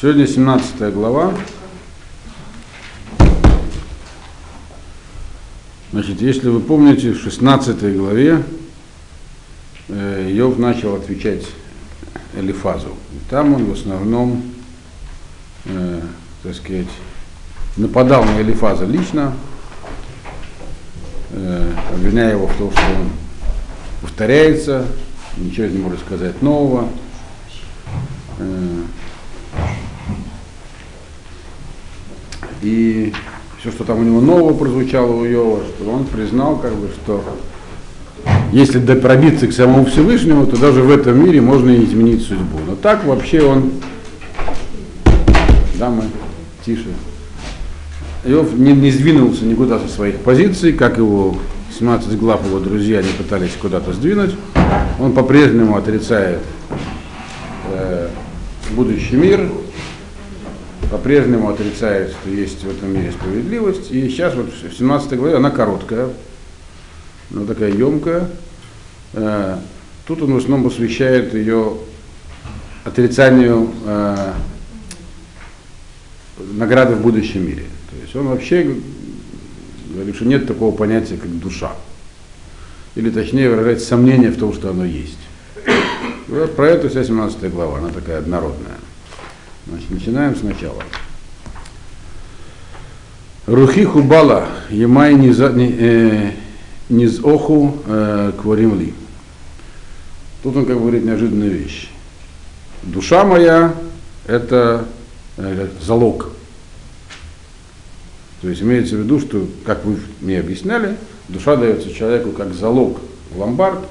Сегодня 17 глава. Значит, если вы помните, в 16 главе э, Иов начал отвечать Элифазу. И там он в основном, э, так сказать, нападал на Элифаза лично, э, обвиняя его в том, что он повторяется, ничего не может сказать нового. Э, и все, что там у него нового прозвучало у Йова, что он признал, как бы, что если пробиться к самому Всевышнему, то даже в этом мире можно изменить судьбу. Но так вообще он, да, мы, тише, Иов не, не сдвинулся никуда со своих позиций, как его 17 глав его друзья не пытались куда-то сдвинуть. Он по-прежнему отрицает э, будущий мир, по-прежнему отрицает, что есть в этом мире справедливость. И сейчас вот в 17 главе, она короткая, она такая емкая. Э, тут он в основном посвящает ее отрицанию э, награды в будущем мире. То есть он вообще говорит, что нет такого понятия, как душа. Или точнее выражает сомнение в том, что оно есть. Вот про это вся 17 глава, она такая однородная. Значит, начинаем сначала. Рухи хубала, емай э, низоху э, кваримли. Тут он как бы говорит неожиданную вещь. Душа моя – это э, залог. То есть имеется в виду, что, как вы мне объясняли, душа дается человеку как залог в ломбард,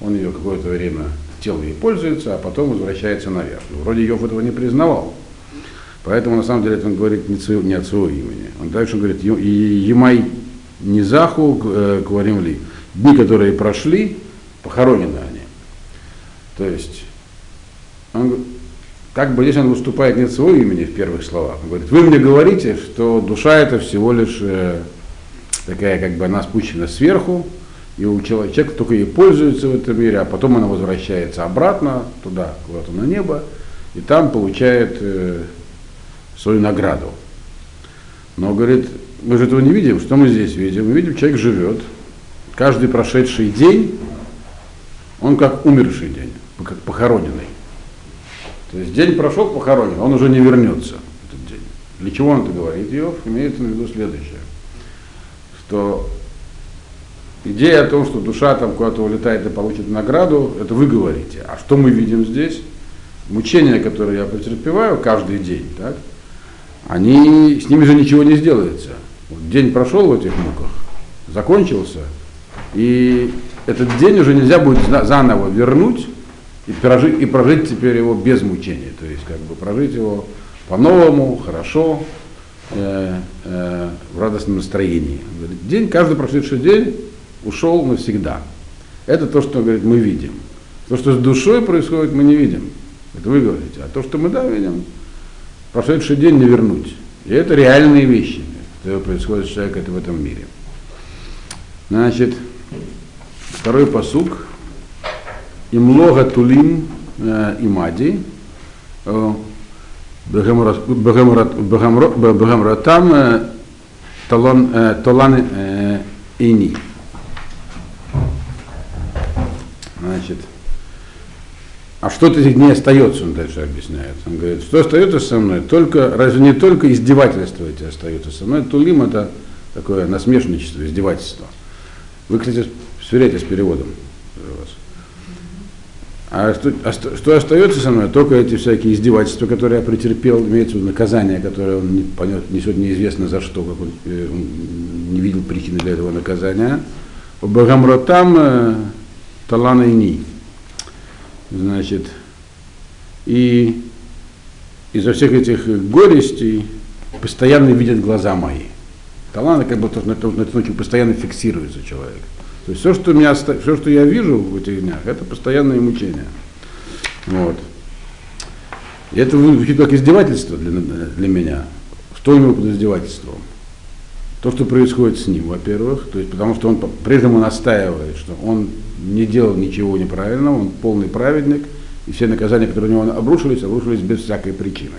он ее какое-то время тело ей пользуется, а потом возвращается наверх. Вроде Йов этого не признавал. Поэтому на самом деле это он говорит не, не от своего имени. Он дальше говорит, Емай Низаху э, говорим ли. Дни, которые прошли, похоронены они. То есть, он, как бы здесь он выступает не от своего имени в первых словах. Он говорит, вы мне говорите, что душа это всего лишь э, такая, как бы она спущена сверху, и у человека только ей пользуется в этом мире, а потом она возвращается обратно туда, куда-то на небо, и там получает э, свою награду. Но, говорит, мы же этого не видим, что мы здесь видим? Мы видим, человек живет, каждый прошедший день, он как умерший день, как похороненный. То есть день прошел похоронен, он уже не вернется, этот день. Для чего он это говорит? Иов имеет в виду следующее, что Идея о том, что душа там куда-то улетает и получит награду, это вы говорите. А что мы видим здесь? Мучения, которые я претерпеваю каждый день, так, они, с ними же ничего не сделается. Вот день прошел в этих муках, закончился, и этот день уже нельзя будет заново вернуть и прожить, и прожить теперь его без мучения. То есть как бы прожить его по-новому, хорошо, э, э, в радостном настроении. День, каждый прошедший день ушел навсегда. Это то, что говорит, мы видим. То, что с душой происходит, мы не видим. Это вы говорите. А то, что мы да видим, прошедший день не вернуть. И это реальные вещи, которые происходят с человеком в этом мире. Значит, второй посук. Имлога тулим э, имади. Бахамратам э, талан э, ини. Значит, а что-то этих дней остается, он дальше объясняет. Он говорит, что остается со мной? Только, разве не только издевательства эти остаются со мной? Тулим это такое насмешничество, издевательство. Вы, кстати, сверяйте с переводом. А что, а что остается со мной? Только эти всякие издевательства, которые я претерпел, имеется в виду наказание, которое он не понес, несет неизвестно за что, как он, э, он не видел причины для этого наказания. Багамротам э, Талана и Ни. Значит, и из-за всех этих горестей постоянно видят глаза мои. Талана как бы на этом случае постоянно фиксируется человек. То есть все, что, меня, все, что я вижу в этих днях, это постоянные мучения. Вот. И это звучит как издевательство для, для меня. Что у него под издевательством? То, что происходит с ним, во-первых, то есть потому что он прежнему настаивает, что он не делал ничего неправильного, он полный праведник, и все наказания, которые на него обрушились, обрушились без всякой причины.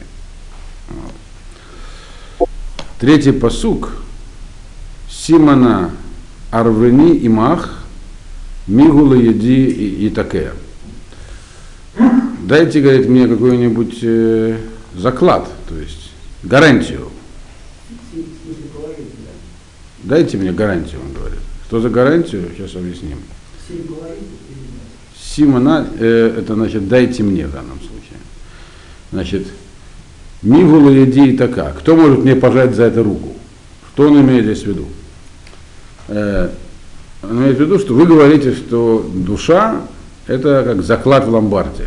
Третий посук. Симона Арвени и Мах, Мигула Еди и Такея. Дайте, говорит, мне какой-нибудь э, заклад, то есть гарантию. Дайте мне гарантию, он говорит. Что за гарантию? Сейчас объясним. Симона, э, это значит дайте мне в данном случае. Значит, Мигула Еди и Така. Кто может мне пожать за это руку? Что он имеет здесь в виду? Э, он имеет в виду, что вы говорите, что душа это как заклад в ломбарде.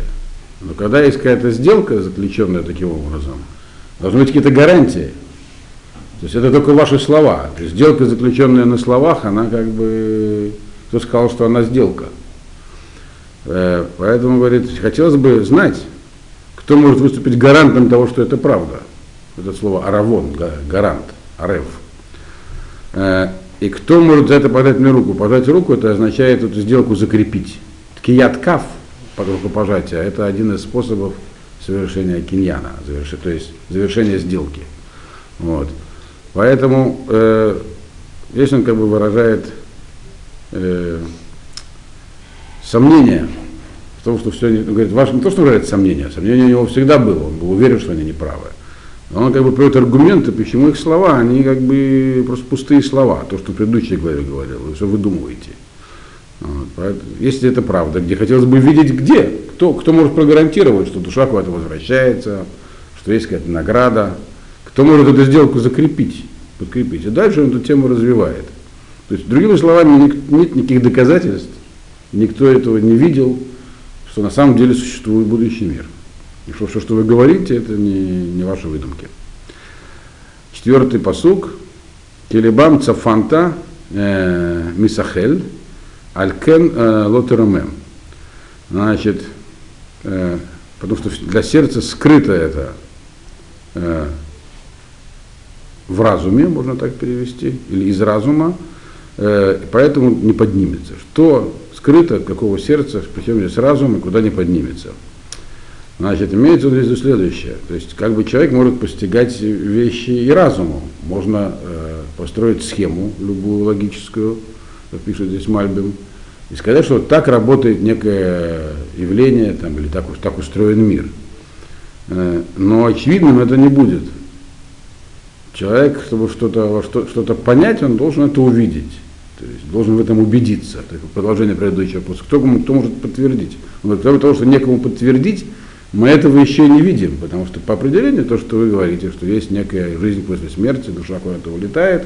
Но когда есть какая-то сделка, заключенная таким образом, должны быть какие-то гарантии. То есть это только ваши слова. То есть сделка, заключенная на словах, она как бы... Кто сказал, что она сделка? Э, поэтому, говорит, хотелось бы знать, кто может выступить гарантом того, что это правда. Это слово аравон, гарант, арев. Э, и кто может за это подать мне руку? Подать руку, это означает эту сделку закрепить. Кияткав, рукопожатия, это один из способов совершения киньяна, заверши, то есть завершения сделки. Вот. Поэтому э, здесь он как бы выражает э, сомнение в том, что все, он говорит, ваш, не то, что выражает сомнение, сомнение у него всегда было, он был уверен, что они неправы. Но он как бы приводит аргументы, почему их слова, они как бы просто пустые слова, то, что в предыдущей главе говорил, вы все выдумываете. Вот, если это правда, где хотелось бы видеть где, кто, кто может прогарантировать, что душа куда-то возвращается, что есть какая-то награда, кто может эту сделку закрепить, подкрепить. И дальше он эту тему развивает. То есть, другими словами, нет никаких доказательств, никто этого не видел, что на самом деле существует будущий мир. И что все, что вы говорите, это не, не ваши выдумки. Четвертый посук. Келебам цафанта э, мисахель алькен э, лотерамем. Значит, э, потому что для сердца скрыто это в разуме, можно так перевести, или из разума, э, поэтому не поднимется. Что скрыто, какого сердца, причем здесь разум, и куда не поднимется. Значит, имеется в виду следующее. То есть, как бы человек может постигать вещи и разумом. Можно э, построить схему, любую логическую, как пишет здесь Мальбим, и сказать, что так работает некое явление, там, или так, так устроен мир. Э, но очевидным это не будет. Человек, чтобы что-то что, что понять, он должен это увидеть. То есть должен в этом убедиться. Это продолжение предыдущего вопроса. Кто, кто может подтвердить? Он говорит, кроме того, что некому подтвердить, мы этого еще не видим, потому что по определению то, что вы говорите, что есть некая жизнь после смерти, душа куда-то улетает,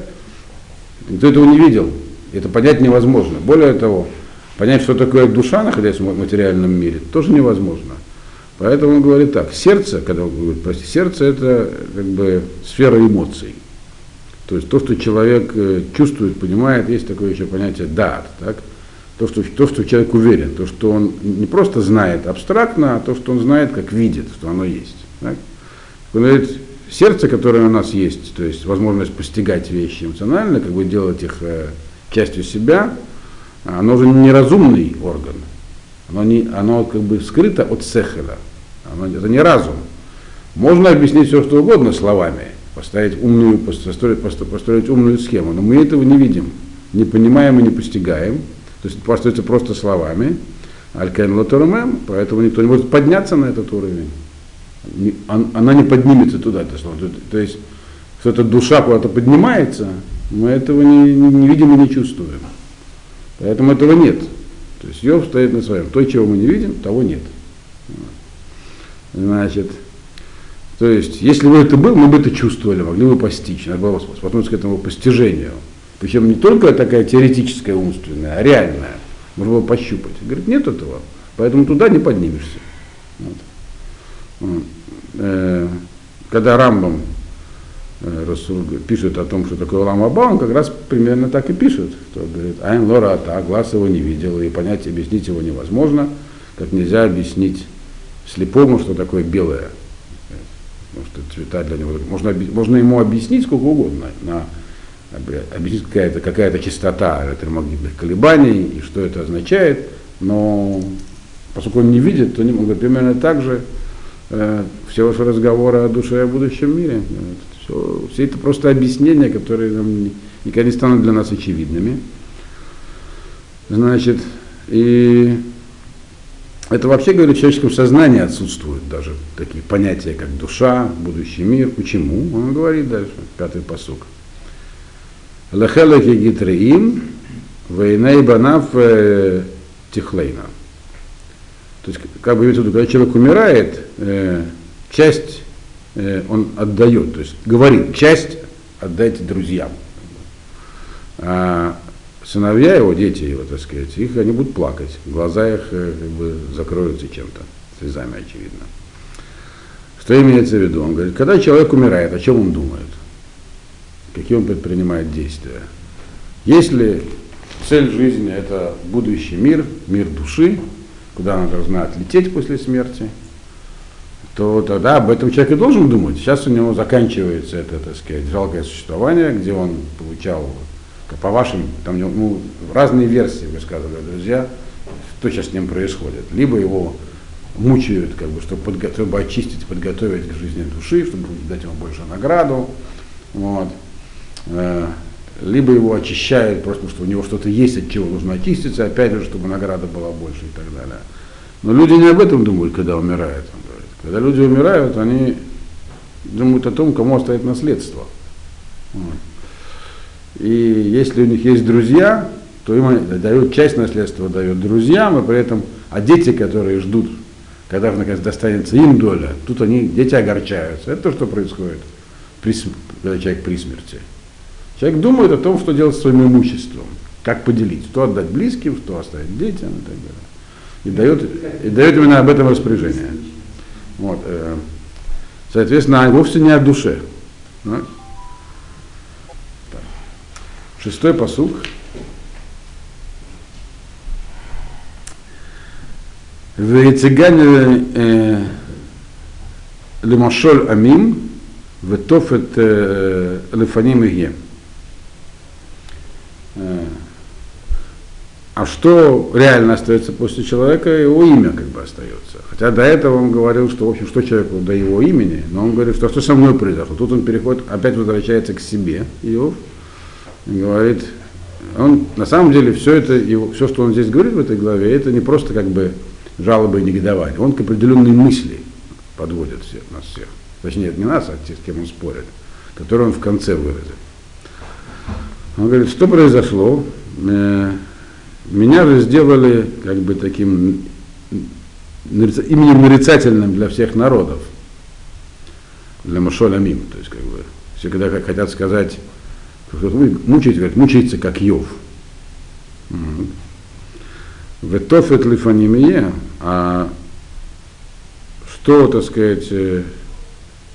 никто этого не видел. Это понять невозможно. Более того, понять, что такое душа, находясь в материальном мире, тоже невозможно. Поэтому он говорит так, сердце, когда он говорит, прости, сердце это как бы сфера эмоций. То есть то, что человек э, чувствует, понимает, есть такое еще понятие дат, так? то, что, то, что человек уверен, то, что он не просто знает абстрактно, а то, что он знает, как видит, что оно есть. Так? Он говорит, сердце, которое у нас есть, то есть возможность постигать вещи эмоционально, как бы делать их э, частью себя, оно же неразумный орган. Оно, не, оно как бы скрыто от сехера. Оно, это не разум. Можно объяснить все, что угодно словами, поставить умную, построить, построить умную схему, но мы этого не видим, не понимаем и не постигаем. То есть построится просто словами. Лотерумем, поэтому никто не может подняться на этот уровень. Она не поднимется туда, это слово. То есть, что эта душа куда-то поднимается, мы этого не, не, не видим и не чувствуем. Поэтому этого нет. То есть Йов стоит на своем. То, чего мы не видим, того нет. Значит, то есть, если бы это был, мы бы это чувствовали, могли бы постичь. Надо было способность к этому постижению. Причем не только такая теоретическая умственная, а реальная. Можно было пощупать. Говорит, нет этого, поэтому туда не поднимешься. Вот. Э, когда Рамбам э, пишет о том, что такое Ламаба, он как раз примерно так и пишет, что говорит, Айн Лора Ата, глаз его не видел, и понять, объяснить его невозможно, как нельзя объяснить слепому, что такое белое. Потому что цвета для него, можно, можно ему объяснить сколько угодно, на объяснить какая-то какая частота электромагнитных колебаний и что это означает, но поскольку он не видит, то не могут примерно так же э, все ваши разговоры о душе и о будущем мире. Все, все это просто объяснения, которые нам никогда не станут для нас очевидными. Значит, и это вообще, говорит, в человеческом сознании отсутствуют даже такие понятия, как душа, будущий мир. Почему? Он говорит дальше, пятый посук. Лехелеки гитреим, вейней банав э, тихлейна. То есть, как бы имеется когда человек умирает, э, часть э, он отдает, то есть говорит, часть отдайте друзьям. А сыновья его, дети его, так сказать, их они будут плакать, глаза их э, как бы закроются чем-то, слезами очевидно. Что имеется в виду? Он говорит, когда человек умирает, о чем он думает? Какие он предпринимает действия? Если цель жизни это будущий мир, мир души, куда она должна отлететь после смерти, то тогда об этом человек и должен думать. Сейчас у него заканчивается это, так сказать, жалкое существование, где он получал, по вашим, там ну, разные версии высказывали друзья, что сейчас с ним происходит. Либо его мучают, как бы, чтобы, подго- чтобы очистить, подготовить к жизни души, чтобы дать ему больше награду. Вот. Э, либо его очищают, просто что у него что-то есть, от чего нужно очиститься, опять же, чтобы награда была больше и так далее. Но люди не об этом думают, когда умирают. Когда люди умирают, они думают о том, кому оставить наследство. Вот. И если у них есть друзья, то им дают часть наследства дают друзьям, и при этом, а дети, которые ждут, когда наконец достанется им доля, тут они, дети огорчаются. Это то, что происходит, при, когда человек при смерти. Человек думает о том, что делать с своим имуществом, как поделить, что отдать близким, что оставить детям и так далее. И дает, и дает именно об этом распоряжение. Вот, э, соответственно, а вовсе не о душе. Да? Шестой посук. Вейцигане э, лимашоль амим, ветофет э, лефаним игем. А что реально остается после человека, его имя как бы остается. Хотя до этого он говорил, что, в общем, что человеку до его имени, но он говорит, что что со мной произошло. Тут он переходит, опять возвращается к себе, Иов, говорит, он, на самом деле, все это, его, все, что он здесь говорит в этой главе, это не просто как бы жалобы и негодование. Он к определенной мысли подводит всех, нас всех. Точнее, не нас, а тех, с кем он спорит, которые он в конце выразил. Он говорит, что произошло? Э, меня же сделали как бы таким именем нарицательным для всех народов, для Машоля Мим, то есть как бы все когда хотят сказать, вы мучаете, говорят, мучается как Йов. В Тофет Лифанимие, а что, так сказать, э,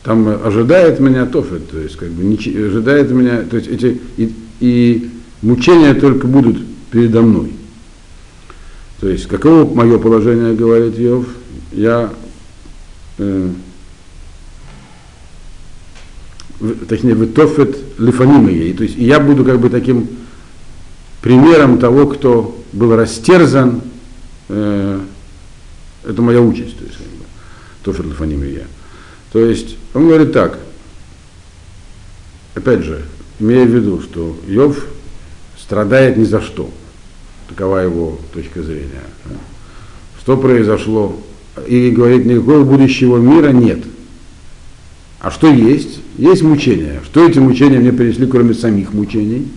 там ожидает меня Тофет, то есть как бы не, ожидает меня, то есть эти и, и мучения только будут передо мной. То есть, каково мое положение, говорит Йов, я, э, точнее, вытофет лифанимые, то есть я буду как бы таким примером того, кто был растерзан, э, это моя участь, то есть, как бы, тофет лифанимые. То есть, он говорит так, опять же, имея в виду, что Йов страдает ни за что – Такова его точка зрения. Что произошло? И говорит, никакого будущего мира нет. А что есть? Есть мучения. Что эти мучения мне принесли, кроме самих мучений?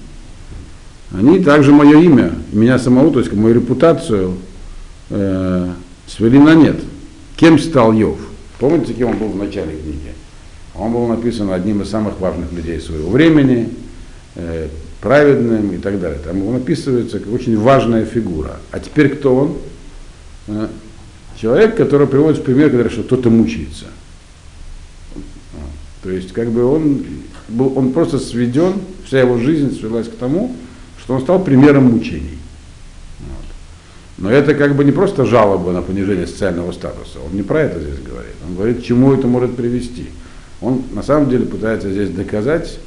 Они также мое имя, меня самого, то есть мою репутацию э, свели на нет. Кем стал Йов? Помните, кем он был в начале книги? Он был написан одним из самых важных людей своего времени, э, праведным и так далее. Там он описывается как очень важная фигура. А теперь кто он? А, человек, который приводит в пример, говорит, что кто-то мучается. То есть, как бы он, был, он просто сведен, вся его жизнь свелась к тому, что он стал примером мучений. Вот. Но это как бы не просто жалоба на понижение социального статуса. Он не про это здесь говорит. Он говорит, к чему это может привести. Он на самом деле пытается здесь доказать,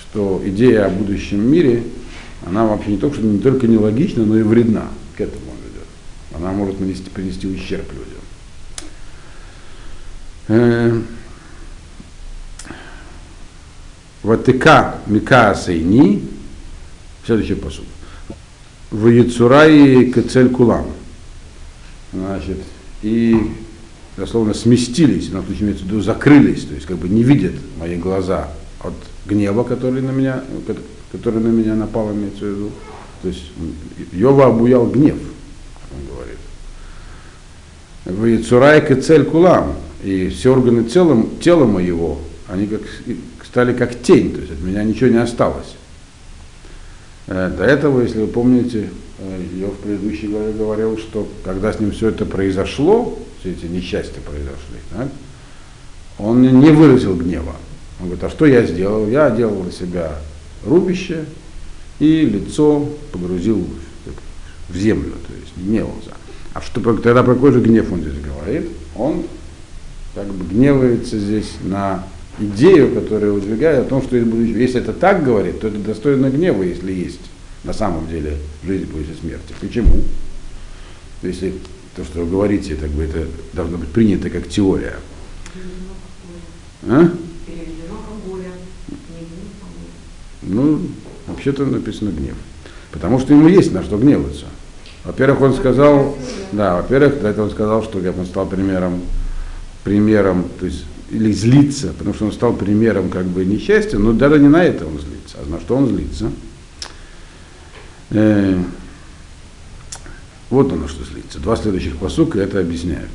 что идея о будущем мире, она вообще не только, что не только нелогична, но и вредна. К этому он ведет. Она может нанести, принести ущерб людям. Ватыка Мика Сейни, следующий посуд. В Яцураи Кацель Кулам. Значит, и дословно сместились, на случай имеется в виду закрылись, то есть как бы не видят мои глаза от гнева, который на меня, который на меня напал, имеется в виду. То есть Йова обуял гнев, он говорит. В Яцурай Кацель Кулам. И все органы тела, тела моего, они как, стали как тень, то есть от меня ничего не осталось. Э, до этого, если вы помните, э, я в предыдущей главе говорил, что когда с ним все это произошло, все эти несчастья произошли, так, он не выразил гнева. Он говорит, а что я сделал? Я делал на себя рубище и лицо погрузил в землю, то есть гневался. А что, тогда про какой же гнев он здесь говорит? Он как бы гневается здесь на идею, которая выдвигает о том, что если это так говорит, то это достойно гнева, если есть на самом деле жизнь после смерти. Почему? Если то, что вы говорите, так бы это должно быть принято как теория. А? Ну, вообще-то написано гнев. Потому что ему есть на что гневаться. Во-первых, он сказал, да, во-первых, до этого он сказал, что он стал примером, примером, то есть, или злиться, потому что он стал примером как бы несчастья, но даже не на это он злится, а на что он злится. Э, вот оно что злится. Два следующих посука это объясняют.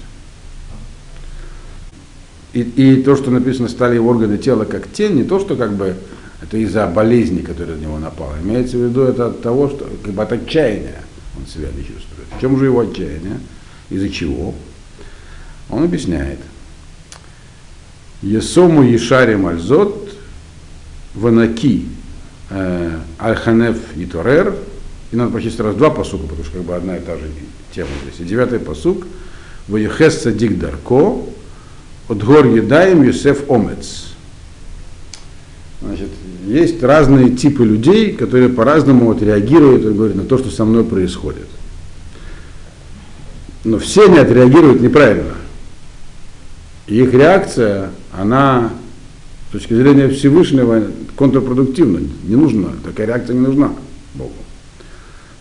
И, и то, что написано, стали органы тела как тень, не то, что как бы это из-за болезни, которая на него напала. Имеется в виду это от того, что как бы от отчаяния он себя не чувствует. В чем же его отчаяние? Из-за чего? Он объясняет. Есому Ешарим Альзот, Ванаки э, Альханев и Торер, и надо прочесть раз два посука, потому что как бы одна и та же тема здесь. И девятый посук, Ваехес Садик Дарко, от гор Едаем Юсеф Омец. Значит, есть разные типы людей, которые по-разному вот реагируют говорят, на то, что со мной происходит. Но все они отреагируют неправильно. Их реакция, она с точки зрения Всевышнего контрпродуктивна. Не нужна, такая реакция не нужна Богу.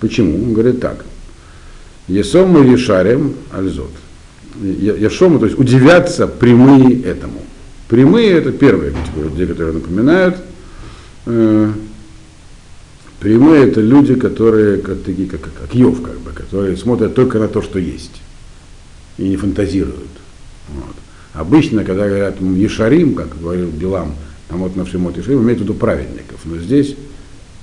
Почему? Он говорит так. Есом мы решарим альзот. Яшому, то есть удивятся прямые этому. Прямые это первые категория людей, которые напоминают. Э, прямые это люди, которые как, такие, как, как Йов, как бы, которые смотрят только на то, что есть. И не фантазируют. Вот. Обычно, когда говорят Ешарим, как говорил Билам, там вот на всем Ешарим, имеют в виду праведников. Но здесь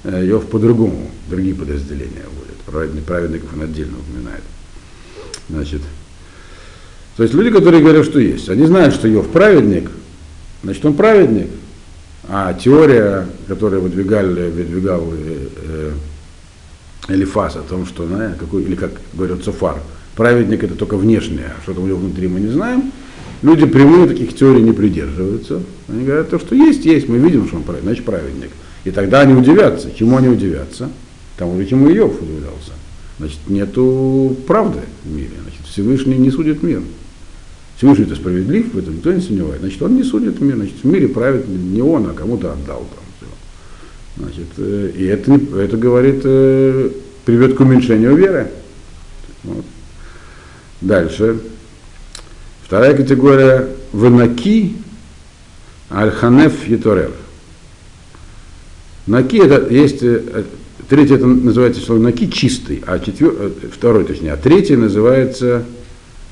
э, Йов по-другому, другие подразделения вводят. Праведников он отдельно упоминает. Значит, то есть люди, которые говорят, что есть, они знают, что Йов праведник, значит он праведник. А теория, которую выдвигали, выдвигал э, э, Элифас о том, что, на, какой, или как говорят Цуфар, праведник это только внешнее, а что там у него внутри мы не знаем, люди прямые таких теорий не придерживаются. Они говорят, то, что есть, есть, мы видим, что он праведник, значит праведник. И тогда они удивятся. Чему они удивятся? Тому же, чему Иов удивлялся. Значит, нету правды в мире. Значит, Всевышний не судит мир. Всевышний это справедлив, в этом никто не сомневается. Значит, он не судит мир, значит, в мире правит не он, а кому-то отдал там. Значит, э, и это, это говорит, э, приведет к уменьшению веры. Вот. Дальше. Вторая категория Ванаки Альханеф Еторев. Наки это есть, э, третий это называется слово наки чистый, а четвер, второй точнее, а третий называется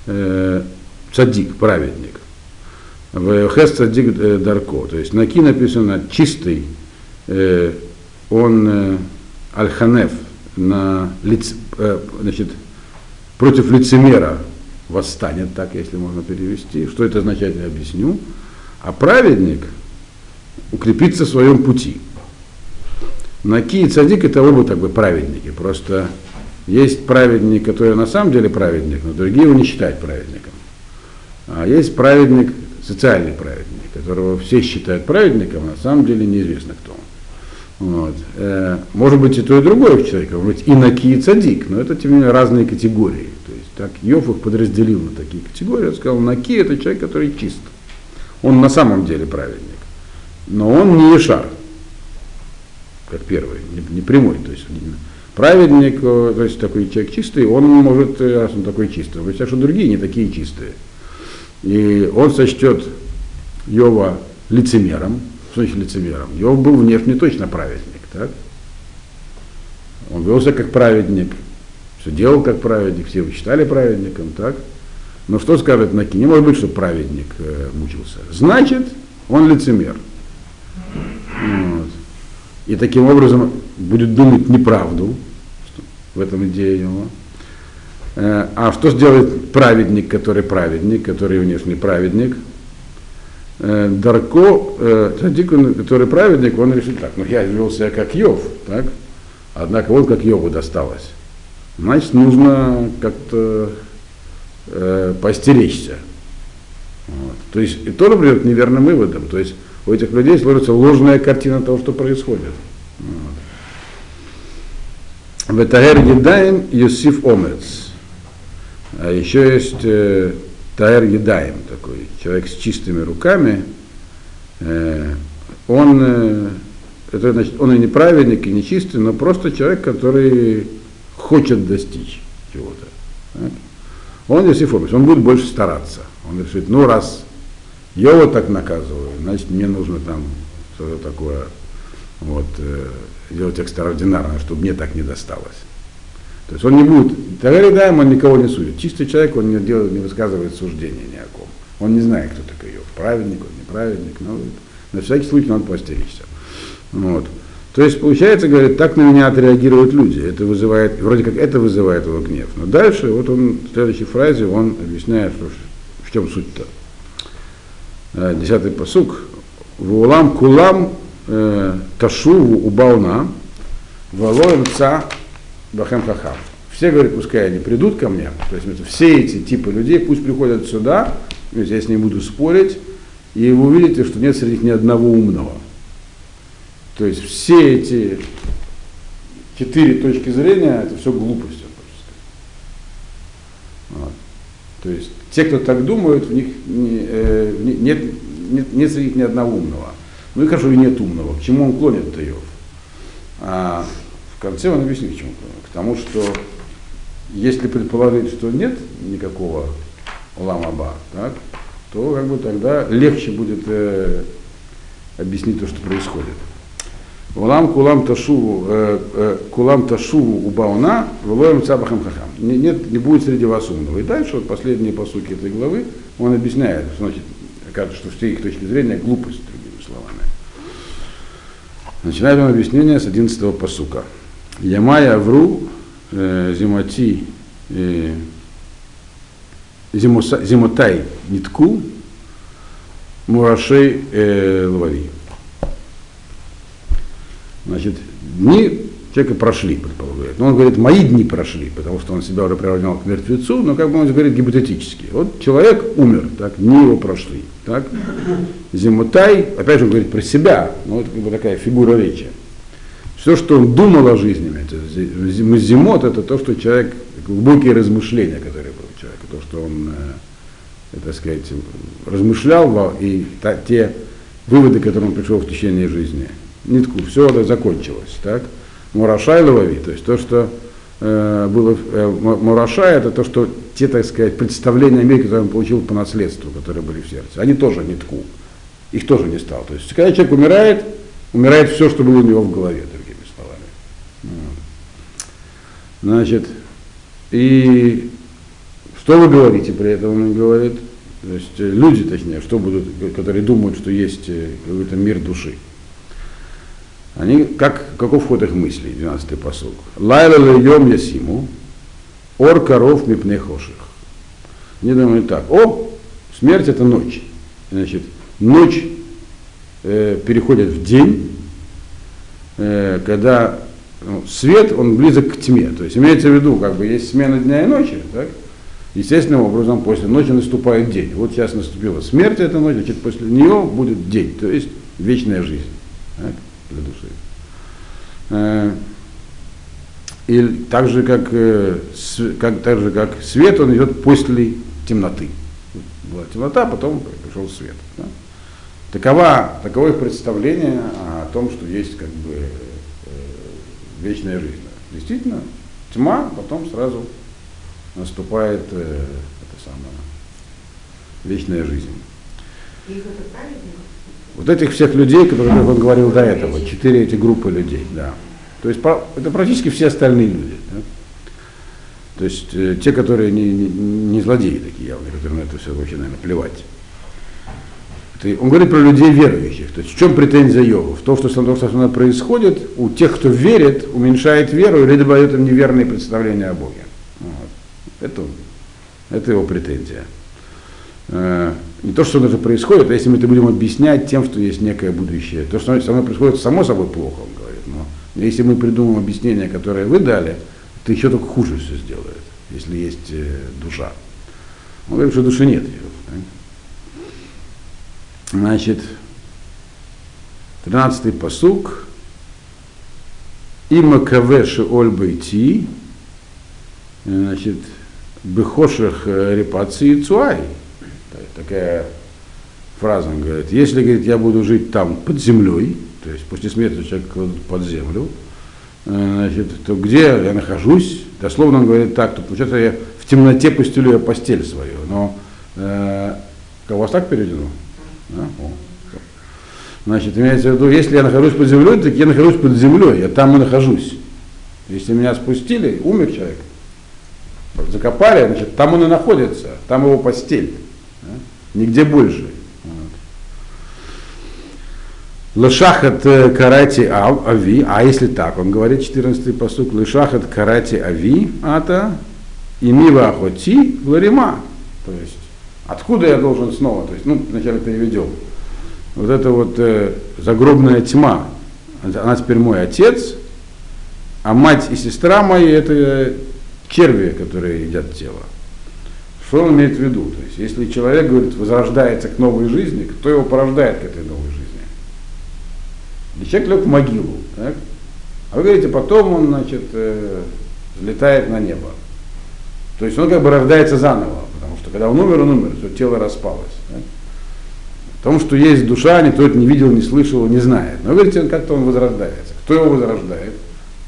э, цадик, праведник. В Хес цадик э, дарко. То есть на ки написано чистый, э, он э, альханеф, на лиц, э, значит, против лицемера восстанет, так если можно перевести. Что это означает, я объясню. А праведник укрепится в своем пути. Наки и цадик это оба так бы праведники. Просто есть праведник, который на самом деле праведник, но другие его не считают праведником. А есть праведник, социальный праведник, которого все считают праведником, а на самом деле неизвестно кто он. Вот. Э, может быть и то, и другое в человеке, может быть и наки, и цадик, но это тем не менее разные категории. Так Йов их подразделил на такие категории. Он сказал, наки это человек, который чист. Он на самом деле праведник. Но он не Ешар. как первый, не, не прямой. То есть праведник, э, то есть такой человек чистый, он может, э, раз он такой чистый, он что другие не такие чистые. И он сочтет Йова лицемером, что значит лицемером? Йов был внешне точно праведник, так? Он вел себя как праведник, все делал как праведник, все его считали праведником, так? Но что скажет Наки? Не может быть, что праведник э, мучился. Значит, он лицемер. Вот. И таким образом будет думать неправду, в этом идея его. Э, а что сделает праведник, который праведник, который внешний праведник? Э, Дарко, э, который праведник, он решит так, ну я вел себя как Йов, так? Однако вот как Йову досталось. Значит, нужно как-то э, постеречься. Вот. То есть и тоже придет к неверным выводам. То есть у этих людей сложится ложная картина того, что происходит. В Тагер Едаем Юсиф Омец. А еще есть э, Таэр Едаем такой, человек с чистыми руками. Э, он, э, это, значит, он и не праведник, и не чистый, но просто человек, который хочет достичь чего-то. Он Юсиф Омец, он будет больше стараться. Он решит, ну раз я вот так наказываю, значит мне нужно там что-то такое вот, э, делать экстраординарное, чтобы мне так не досталось. То есть он не будет, Тагаридаем он никого не судит. Чистый человек, он не, делает, не высказывает суждения ни о ком. Он не знает, кто такой Йов. Праведник, он неправедник. Но на всякий случай надо постеречься. Вот. То есть, получается, говорит, так на меня отреагируют люди. Это вызывает, вроде как это вызывает его гнев. Но дальше, вот он в следующей фразе, он объясняет, что, в чем суть-то. Э, десятый посук. Вулам кулам э, ташуву убауна, валоем ца бахем хахам. Все говорят, пускай они придут ко мне, то есть все эти типы людей пусть приходят сюда, я с ним буду спорить, и вы увидите, что нет среди них ни одного умного. То есть все эти четыре точки зрения, это все глупость. Вот. То есть те, кто так думают, в них не, э, нет, нет, нет среди них ни одного умного. Ну и хорошо, и нет умного. К чему он клонит-то Иов? А в конце он объяснит, к чему клонит. К тому, что если предположить, что нет никакого ламаба, так, то как бы тогда легче будет э, объяснить то, что происходит. Улам кулам ташуву, э, э, кулам ташуву убауна, вылоем цабахам хахам. Нет, не будет среди вас умного. И дальше, вот последние посуки этой главы, он объясняет, значит, кажется, что все их точки зрения глупость, другими словами. Начинает он объяснение с 11 посука. Ямая вру э, зимати э, зимотай нитку мурашей э, лавави. Значит, дни человека прошли, предполагает. Но он говорит, мои дни прошли, потому что он себя уже приравнял к мертвецу, но как бы он говорит гипотетически. Вот человек умер, так, дни его прошли. Так. Зимутай, опять же он говорит про себя, но это как бы такая фигура речи. Все, что он думал о жизни, это, зимот, это то, что человек, глубокие размышления, которые были у человека, то, что он, э, так сказать, размышлял, и те выводы, к которым он пришел в течение жизни нитку, все это закончилось. Так? Мурашай ловави, то есть то, что э, было э, Мураша, это то, что те, так сказать, представления о мире, которые он получил по наследству, которые были в сердце, они тоже нитку. Их тоже не стало. То есть, когда человек умирает, умирает все, что было у него в голове, другими словами. Значит, и что вы говорите при этом, он говорит, то есть э, люди, точнее, что будут, которые думают, что есть э, какой-то мир души. Они, как, каков ход их мыслей, 12-й посыл. Лайла льем ясиму, ор коров мипне хоших. Они думают так, о, смерть это ночь. Значит, ночь э, переходит в день, э, когда ну, свет, он близок к тьме. То есть имеется в виду, как бы есть смена дня и ночи, так? Естественным образом после ночи наступает день. Вот сейчас наступила смерть эта ночь, значит после нее будет день, то есть вечная жизнь. Так? Для души. Э, и так же, как, э, как, так же, как свет, он идет после темноты. Была темнота, потом пришел свет. Да? Такова, таково их представление о том, что есть как бы вечная жизнь. Действительно, тьма, потом сразу наступает э, это самое, вечная жизнь. Вот этих всех людей, которых он говорил до этого, четыре эти группы людей, да. То есть это практически все остальные люди. Да? То есть э, те, которые не, не, не злодеи такие явные, которым на это все вообще, наверное, плевать. Это, он говорит про людей верующих. То есть в чем претензия Йова? В том, что, что собственно, происходит, у тех, кто верит, уменьшает веру или дает им неверные представления о Боге. Вот. Это, это его претензия. Не то, что это происходит, а если мы это будем объяснять тем, что есть некое будущее. То, что со мной происходит, само собой плохо, он говорит. Но если мы придумаем объяснение, которое вы дали, то еще только хуже все сделает, если есть э, душа. Он говорит, что души нет. Значит, 13-й посук. Има кавеши оль бейти, значит, бехоших э, репации цуай такая фраза, он говорит, если, говорит, я буду жить там под землей, то есть после смерти человека кладут под землю, э, значит, то где я нахожусь, дословно он говорит так, то получается я в темноте постелю я постель свою, но э, у вас так переведено? Да? Значит, имеется в виду, если я нахожусь под землей, так я нахожусь под землей, я там и нахожусь. Если меня спустили, умер человек, закопали, значит, там он и находится, там его постель нигде больше. Лышахат э, карати ави, а если так, он говорит 14 посук, лышахат карати ави, ата, и мива охоти ларима. То есть, откуда я должен снова, то есть, ну, вначале переведем. Вот это вот э, загробная тьма, она теперь мой отец, а мать и сестра мои это э, черви, которые едят тело. Что он имеет в виду? То есть, если человек, говорит, возрождается к новой жизни, кто его порождает к этой новой жизни? И человек лег в могилу. Так? А вы говорите, потом он, значит, э, взлетает на небо. То есть он как бы рождается заново, потому что когда он умер, он умер, все тело распалось. Так? О том, что есть душа, никто это не видел, не слышал, не знает. Но вы говорите, как-то он возрождается. Кто его возрождает?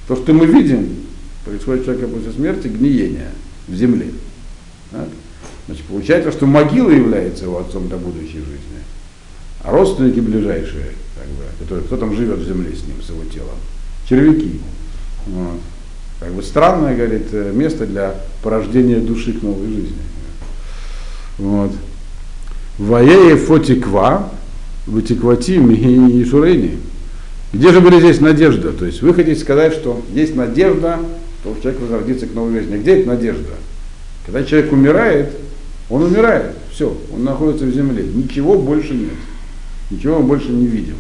То, что мы видим, происходит человека после смерти, гниение в земле. Так? Значит, получается, что могила является его отцом до будущей жизни, а родственники ближайшие, как бы, которые, кто там живет в земле с ним, с его телом, червяки. Вот. Как бы странное, говорит, э, место для порождения души к новой жизни. Вот. Ваее фотиква, вытеквати и шурени. Где же были здесь надежда? То есть вы хотите сказать, что есть надежда, что человек возродится к новой жизни. Где эта надежда? Когда человек умирает, он умирает, все, он находится в земле, ничего больше нет, ничего мы больше не видим.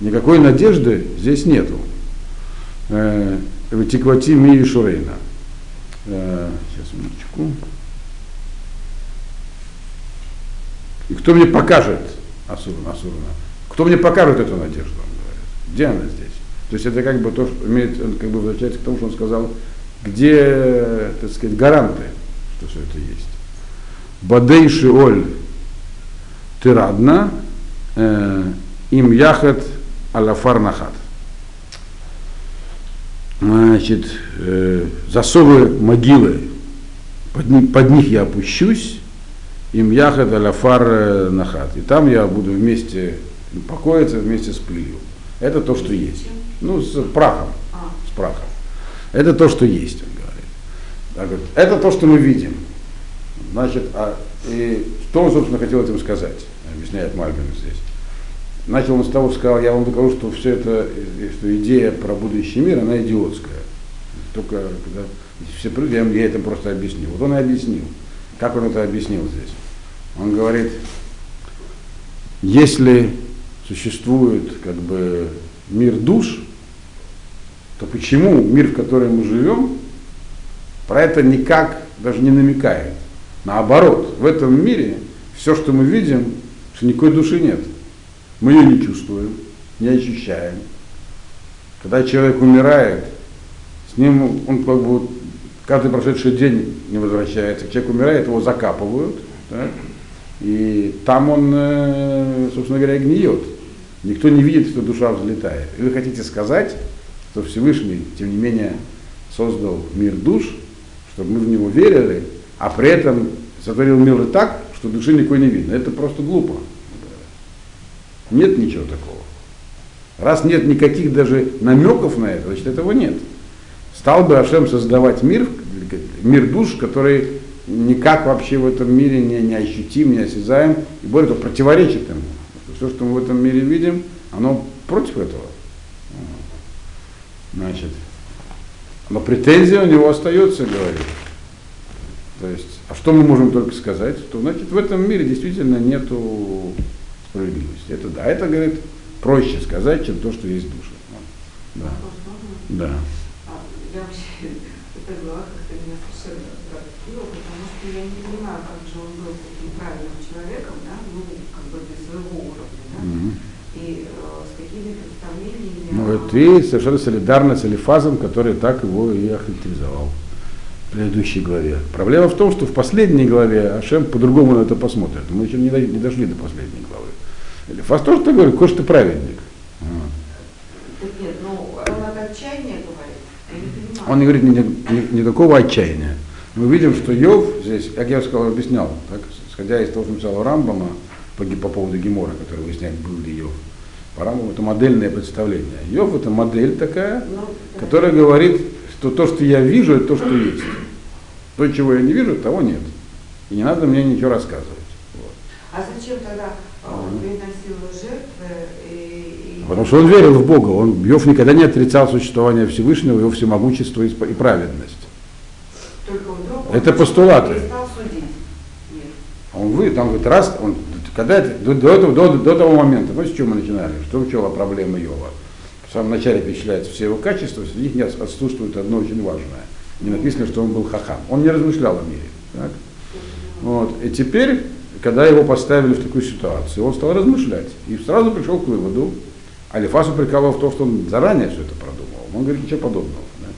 Никакой надежды здесь нету. Э, Тиквати ми шурейна. Э, сейчас, минуточку. И кто мне покажет, Асурна, Асурна, кто мне покажет эту надежду, он говорит. Где она здесь? То есть это как бы то, что имеет, как бы возвращается к тому, что он сказал, где, так сказать, гаранты, что все это есть. Бадей Шиоль Тирадна э, им яхат аляфар нахат. Значит, э, засовы могилы, под, них, под них я опущусь, им яхат аляфар э, нахат. И там я буду вместе покоиться вместе с пылью. Это то, что есть. Ну, с прахом. С прахом. Это то, что есть, он говорит. Это то, что мы видим. Значит, а, и что он, собственно, хотел этим сказать, объясняет Мальбин здесь. Начал он с того, сказал, я вам докажу, что все это, что идея про будущий мир, она идиотская. Только когда все придут, я, это просто объясню. Вот он и объяснил. Как он это объяснил здесь? Он говорит, если существует как бы мир душ, то почему мир, в котором мы живем, про это никак даже не намекает? Наоборот, в этом мире все, что мы видим, что никакой души нет. Мы ее не чувствуем, не ощущаем. Когда человек умирает, с ним он как бы каждый прошедший день не возвращается. Человек умирает, его закапывают, так? и там он, э, собственно говоря, гниет. Никто не видит, что душа взлетает. И вы хотите сказать, что Всевышний, тем не менее, создал мир душ, чтобы мы в него верили, а при этом сотворил мир так, что души никакой не видно. Это просто глупо. Нет ничего такого. Раз нет никаких даже намеков на это, значит этого нет. Стал бы Ашем создавать мир, мир душ, который никак вообще в этом мире не, не ощутим, не осязаем, и более того, противоречит ему. Все, что мы в этом мире видим, оно против этого. Значит, но претензия у него остается, говорит. То есть, а что мы можем только сказать? Что, значит, в этом мире действительно нету справедливости. Это да, это, говорит, проще сказать, чем то, что есть душа. Да. Да. А, я вообще, эта глава как-то меня совершенно отвратила, потому что я не понимаю, как же он был таким правильным человеком, да, ну, как бы для своего уровня, да, Мгм. и э, с какими представлениями... Ну, о- и совершенно солидарна с Элифазом, который так его и охарактеризовал в предыдущей главе. Проблема в том, что в последней главе Ашем по-другому на это посмотрит. Мы еще не, до- не дошли до последней главы. Элифаз тоже так говорит, же ты праведник. Нет, ну, он от отчаяния говорит, я не понимаю. Он не говорит ни- ни- никакого отчаяния. Мы видим, что Йов здесь, как я сказал, объяснял, так, исходя из того, что написал Рамбама по, по поводу Гемора, который выясняет, был ли Йов. По Рамбаму это модельное представление. Йов это модель такая, Ну, которая говорит, что то, что я вижу, это то, что есть. То, чего я не вижу, того нет. И не надо мне ничего рассказывать. Вот. А зачем тогда э, он приносил жертвы и... и- Потому что он верил в Бога. Он, Йов никогда не отрицал существование Всевышнего, его всемогущество и и праведность. Только вдруг Это он постулаты. судить. Нет. А Он вы, там говорит, раз, он, когда это, до, до, этого, до, до того момента, ну с чего мы начинали, что начала проблема Йова? В самом начале перечисляются все его качества, среди них отсутствует одно очень важное. Не написано, что он был хахам. Он не размышлял о мире. Так? Вот. И теперь, когда его поставили в такую ситуацию, он стал размышлять. И сразу пришел к выводу, Алифас упрекал в том, что он заранее все это продумал. Он говорит, ничего подобного. Да?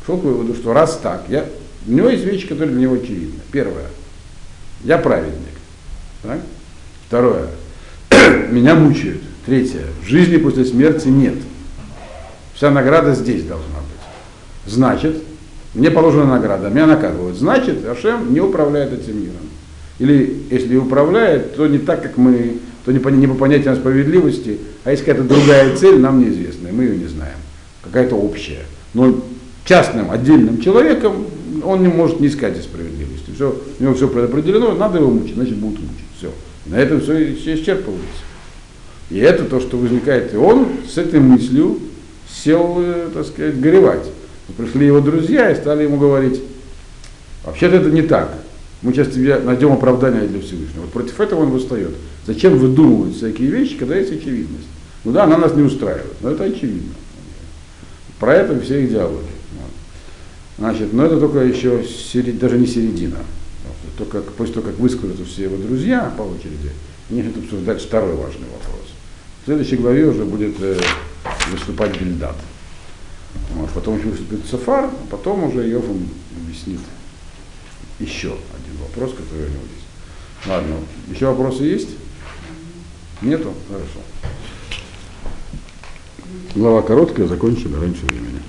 Пришел к выводу, что раз так, я, у него есть вещи, которые для него очевидны. Первое, я праведник. Так? Второе, меня мучают. Третье, жизни после смерти нет. Вся награда здесь должна быть. Значит, мне положена награда, меня наказывают. Значит, Ашем не управляет этим миром. Или если и управляет, то не так, как мы, то не по, не по понятиям справедливости, а есть какая-то другая цель, нам неизвестная, мы ее не знаем. Какая-то общая. Но частным, отдельным человеком он не может не искать справедливости. Все, у него все предопределено, надо его мучить, значит будут мучить. Все. На этом все, все исчерпывается. И это то, что возникает. И он с этой мыслью сел, э, так сказать, горевать. Пришли его друзья и стали ему говорить, вообще-то это не так. Мы сейчас тебе найдем оправдание для Всевышнего. Вот против этого он восстает. Зачем выдумывать всякие вещи, когда есть очевидность? Ну да, она нас не устраивает, но это очевидно. Про это все их диалоги. Значит, но это только еще серед- даже не середина. Только после того, как выскажутся все его друзья по очереди, они начнут обсуждать второй важный вопрос. В следующей главе уже будет э, выступать Бельдат. Вот. Потом еще выступит Сафар, а потом уже Йов им объяснит еще один вопрос, который у него есть. Ладно, еще вопросы есть? Нету? Хорошо. Глава короткая, закончили раньше времени.